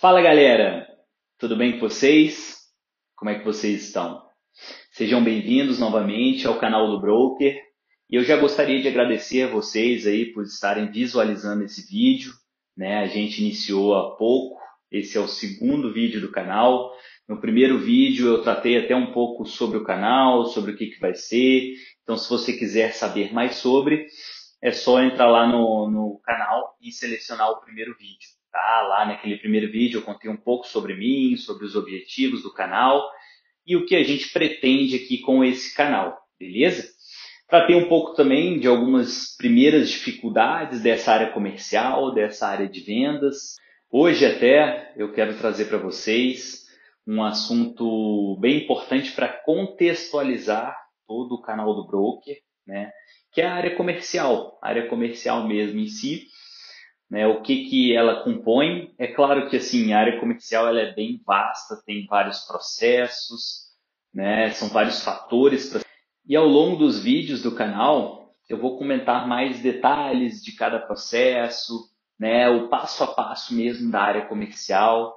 Fala galera, tudo bem com vocês? Como é que vocês estão? Sejam bem-vindos novamente ao canal do Broker e eu já gostaria de agradecer a vocês aí por estarem visualizando esse vídeo. Né? A gente iniciou há pouco, esse é o segundo vídeo do canal. No primeiro vídeo eu tratei até um pouco sobre o canal, sobre o que, que vai ser. Então, se você quiser saber mais sobre, é só entrar lá no, no canal e selecionar o primeiro vídeo. Tá? Lá naquele primeiro vídeo eu contei um pouco sobre mim, sobre os objetivos do canal e o que a gente pretende aqui com esse canal, beleza? Tratei um pouco também de algumas primeiras dificuldades dessa área comercial, dessa área de vendas. Hoje até eu quero trazer para vocês um assunto bem importante para contextualizar todo o canal do broker, né? que é a área comercial, a área comercial mesmo em si, né? O que que ela compõe? É claro que assim a área comercial ela é bem vasta, tem vários processos, né? São vários fatores pra... e ao longo dos vídeos do canal eu vou comentar mais detalhes de cada processo, né? O passo a passo mesmo da área comercial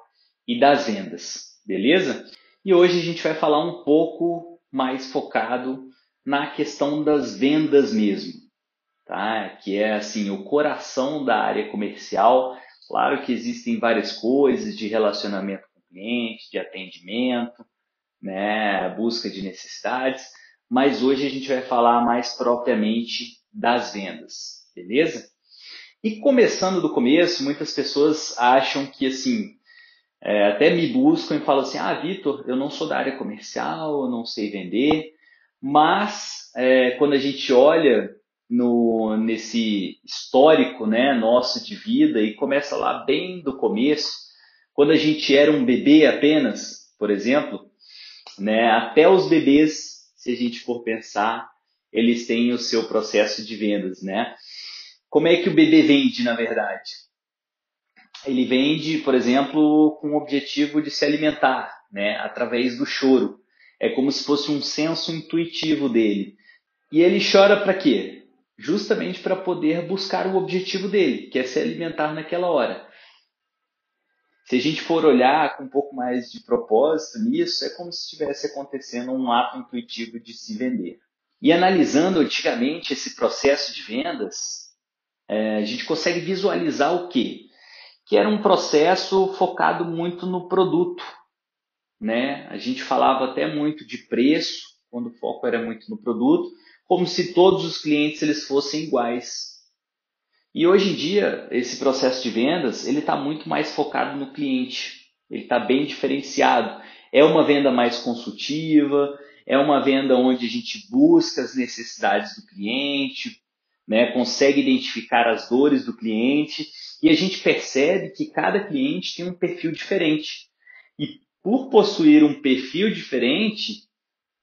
e das vendas, beleza? E hoje a gente vai falar um pouco mais focado na questão das vendas mesmo, tá? Que é assim o coração da área comercial. Claro que existem várias coisas de relacionamento com o cliente, de atendimento, né, busca de necessidades, mas hoje a gente vai falar mais propriamente das vendas, beleza? E começando do começo, muitas pessoas acham que assim, é, até me buscam e falam assim: Ah, Vitor, eu não sou da área comercial, eu não sei vender, mas é, quando a gente olha no, nesse histórico né, nosso de vida e começa lá bem do começo, quando a gente era um bebê apenas, por exemplo, né, até os bebês, se a gente for pensar, eles têm o seu processo de vendas, né? Como é que o bebê vende, na verdade? Ele vende, por exemplo, com o objetivo de se alimentar, né, através do choro. É como se fosse um senso intuitivo dele. E ele chora para quê? Justamente para poder buscar o objetivo dele, que é se alimentar naquela hora. Se a gente for olhar com um pouco mais de propósito nisso, é como se estivesse acontecendo um ato intuitivo de se vender. E analisando antigamente esse processo de vendas, é, a gente consegue visualizar o quê? Que era um processo focado muito no produto, né? A gente falava até muito de preço, quando o foco era muito no produto, como se todos os clientes eles fossem iguais. E hoje em dia, esse processo de vendas, ele está muito mais focado no cliente. Ele está bem diferenciado. É uma venda mais consultiva, é uma venda onde a gente busca as necessidades do cliente, né, consegue identificar as dores do cliente e a gente percebe que cada cliente tem um perfil diferente. E por possuir um perfil diferente,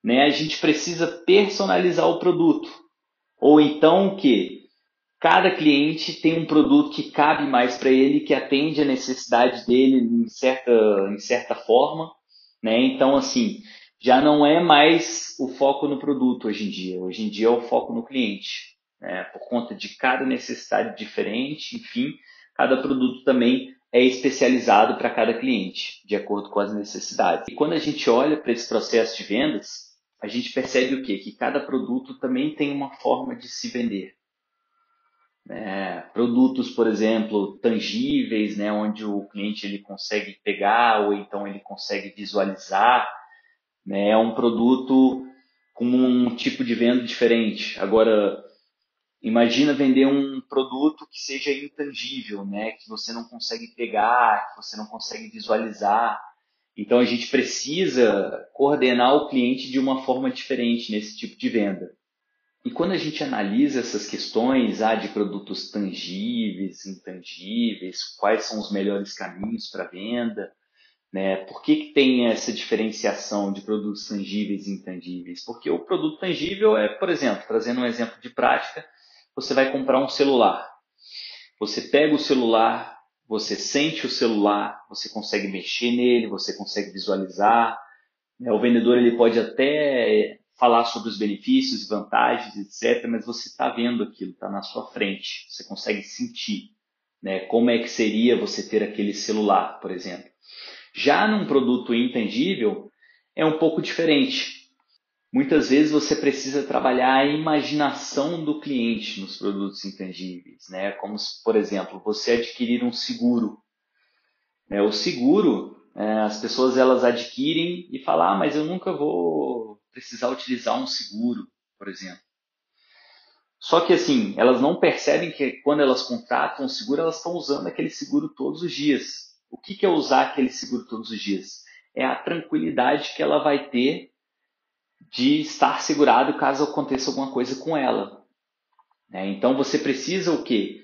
né, a gente precisa personalizar o produto. Ou então que cada cliente tem um produto que cabe mais para ele, que atende a necessidade dele em certa, em certa forma. Né? Então, assim, já não é mais o foco no produto hoje em dia. Hoje em dia é o foco no cliente. Né? Por conta de cada necessidade diferente, enfim, cada produto também é especializado para cada cliente, de acordo com as necessidades. E quando a gente olha para esse processo de vendas, a gente percebe o quê? Que cada produto também tem uma forma de se vender. É, produtos, por exemplo, tangíveis, né, onde o cliente ele consegue pegar ou então ele consegue visualizar, né, é um produto com um tipo de venda diferente. Agora, Imagina vender um produto que seja intangível, né? Que você não consegue pegar, que você não consegue visualizar. Então a gente precisa coordenar o cliente de uma forma diferente nesse tipo de venda. E quando a gente analisa essas questões ah, de produtos tangíveis, intangíveis, quais são os melhores caminhos para venda, né? Por que, que tem essa diferenciação de produtos tangíveis e intangíveis? Porque o produto tangível é, por exemplo, trazendo um exemplo de prática, você vai comprar um celular. Você pega o celular, você sente o celular, você consegue mexer nele, você consegue visualizar. Né? O vendedor ele pode até falar sobre os benefícios vantagens, etc., mas você está vendo aquilo, está na sua frente, você consegue sentir. Né? Como é que seria você ter aquele celular, por exemplo? Já num produto intangível, é um pouco diferente. Muitas vezes você precisa trabalhar a imaginação do cliente nos produtos intangíveis, né? Como, por exemplo, você adquirir um seguro. É, o seguro, é, as pessoas elas adquirem e falam, ah, mas eu nunca vou precisar utilizar um seguro, por exemplo. Só que assim, elas não percebem que quando elas contratam um seguro, elas estão usando aquele seguro todos os dias. O que, que é usar aquele seguro todos os dias? É a tranquilidade que ela vai ter de estar segurado caso aconteça alguma coisa com ela. Né? Então você precisa o quê?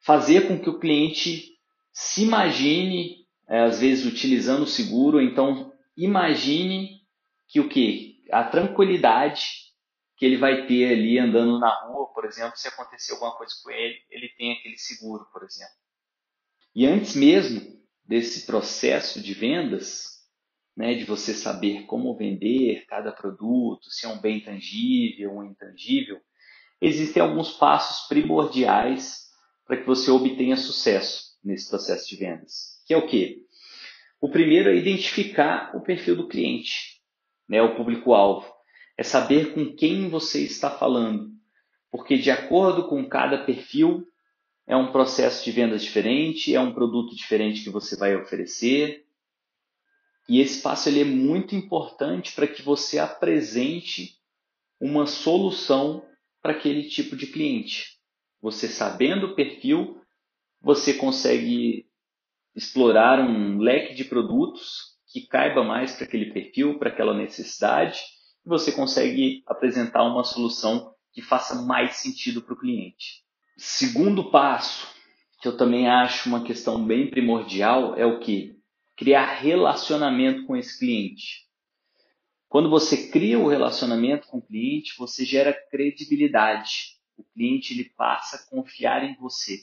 Fazer com que o cliente se imagine, é, às vezes utilizando o seguro, então imagine que o quê? A tranquilidade que ele vai ter ali andando na rua, por exemplo, se acontecer alguma coisa com ele, ele tem aquele seguro, por exemplo. E antes mesmo desse processo de vendas, né, de você saber como vender cada produto, se é um bem tangível ou intangível, existem alguns passos primordiais para que você obtenha sucesso nesse processo de vendas. Que é o quê? O primeiro é identificar o perfil do cliente, né, o público-alvo é saber com quem você está falando, porque de acordo com cada perfil, é um processo de vendas diferente, é um produto diferente que você vai oferecer. E esse passo ele é muito importante para que você apresente uma solução para aquele tipo de cliente. Você sabendo o perfil, você consegue explorar um leque de produtos que caiba mais para aquele perfil, para aquela necessidade você consegue apresentar uma solução que faça mais sentido para o cliente. Segundo passo, que eu também acho uma questão bem primordial, é o que? Criar relacionamento com esse cliente. Quando você cria o relacionamento com o cliente, você gera credibilidade. O cliente ele passa a confiar em você.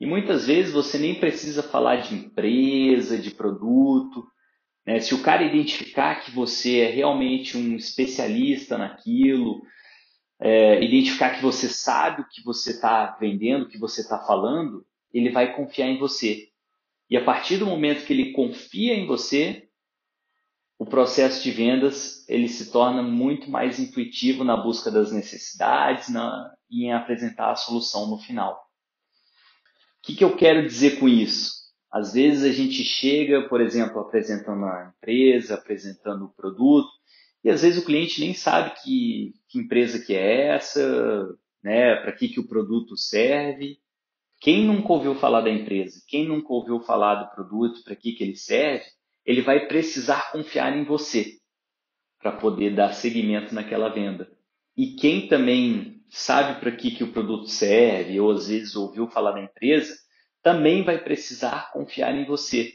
E muitas vezes você nem precisa falar de empresa, de produto, né? Se o cara identificar que você é realmente um especialista naquilo, é, identificar que você sabe o que você está vendendo, o que você está falando, ele vai confiar em você. E a partir do momento que ele confia em você, o processo de vendas ele se torna muito mais intuitivo na busca das necessidades na, e em apresentar a solução no final. O que, que eu quero dizer com isso? Às vezes a gente chega, por exemplo, apresentando a empresa, apresentando o produto, e às vezes o cliente nem sabe que, que empresa que é essa, né, para que, que o produto serve. Quem nunca ouviu falar da empresa, quem nunca ouviu falar do produto, para que, que ele serve, ele vai precisar confiar em você para poder dar seguimento naquela venda. E quem também sabe para que, que o produto serve, ou às vezes ouviu falar da empresa, também vai precisar confiar em você,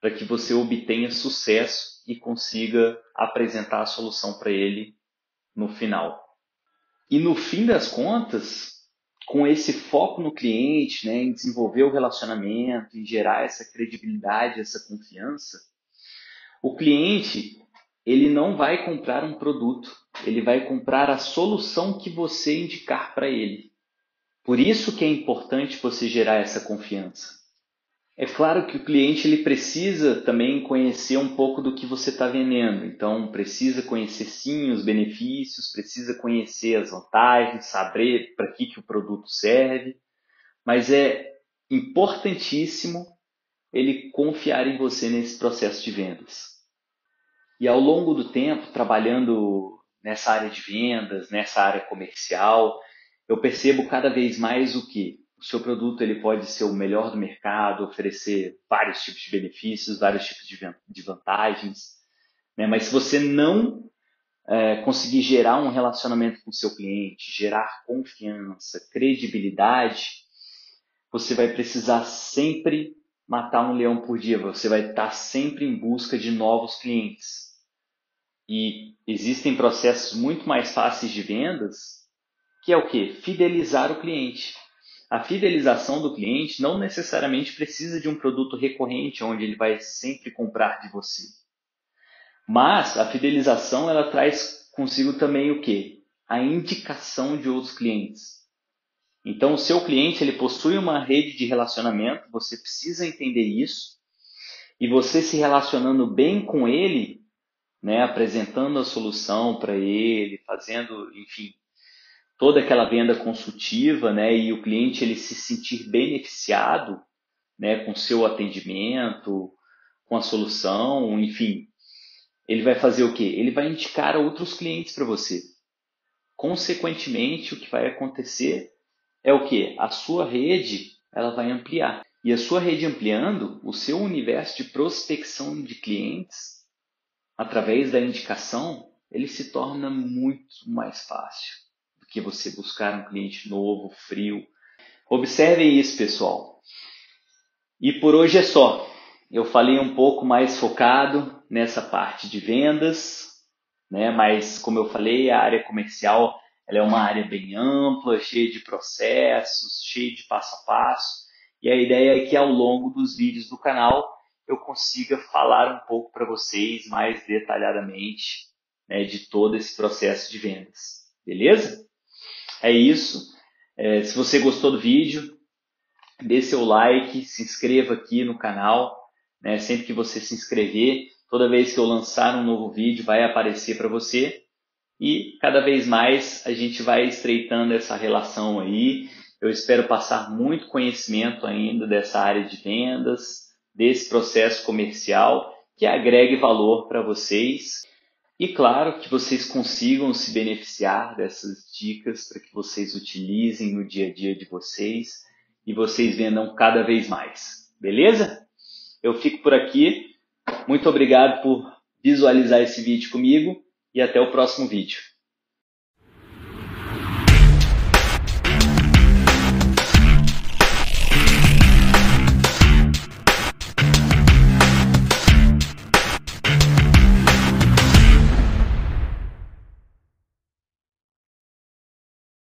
para que você obtenha sucesso e consiga apresentar a solução para ele no final. E no fim das contas, com esse foco no cliente, né, em desenvolver o relacionamento, em gerar essa credibilidade, essa confiança, o cliente ele não vai comprar um produto, ele vai comprar a solução que você indicar para ele. Por isso que é importante você gerar essa confiança. É claro que o cliente ele precisa também conhecer um pouco do que você está vendendo. Então, precisa conhecer sim os benefícios, precisa conhecer as vantagens, saber para que, que o produto serve. Mas é importantíssimo ele confiar em você nesse processo de vendas. E ao longo do tempo, trabalhando nessa área de vendas, nessa área comercial, eu percebo cada vez mais o que o seu produto ele pode ser o melhor do mercado, oferecer vários tipos de benefícios, vários tipos de vantagens, né? mas se você não é, conseguir gerar um relacionamento com o seu cliente, gerar confiança, credibilidade, você vai precisar sempre matar um leão por dia, você vai estar sempre em busca de novos clientes. E existem processos muito mais fáceis de vendas que é o que? Fidelizar o cliente. A fidelização do cliente não necessariamente precisa de um produto recorrente onde ele vai sempre comprar de você. Mas a fidelização ela traz consigo também o que? A indicação de outros clientes. Então, o seu cliente ele possui uma rede de relacionamento, você precisa entender isso, e você se relacionando bem com ele, né, apresentando a solução para ele, fazendo, enfim, toda aquela venda consultiva, né, e o cliente ele se sentir beneficiado, né, com seu atendimento, com a solução, enfim, ele vai fazer o quê? Ele vai indicar outros clientes para você. Consequentemente, o que vai acontecer é o que? A sua rede ela vai ampliar. E a sua rede ampliando, o seu universo de prospecção de clientes, através da indicação, ele se torna muito mais fácil que você buscar um cliente novo, frio. Observem isso, pessoal. E por hoje é só. Eu falei um pouco mais focado nessa parte de vendas, né? Mas como eu falei, a área comercial ela é uma área bem ampla, cheia de processos, cheia de passo a passo. E a ideia é que ao longo dos vídeos do canal eu consiga falar um pouco para vocês mais detalhadamente né, de todo esse processo de vendas. Beleza? É isso. É, se você gostou do vídeo, dê seu like, se inscreva aqui no canal. Né, sempre que você se inscrever, toda vez que eu lançar um novo vídeo, vai aparecer para você e cada vez mais a gente vai estreitando essa relação aí. Eu espero passar muito conhecimento ainda dessa área de vendas, desse processo comercial que agregue valor para vocês. E claro que vocês consigam se beneficiar dessas dicas para que vocês utilizem no dia a dia de vocês e vocês vendam cada vez mais. Beleza? Eu fico por aqui. Muito obrigado por visualizar esse vídeo comigo e até o próximo vídeo.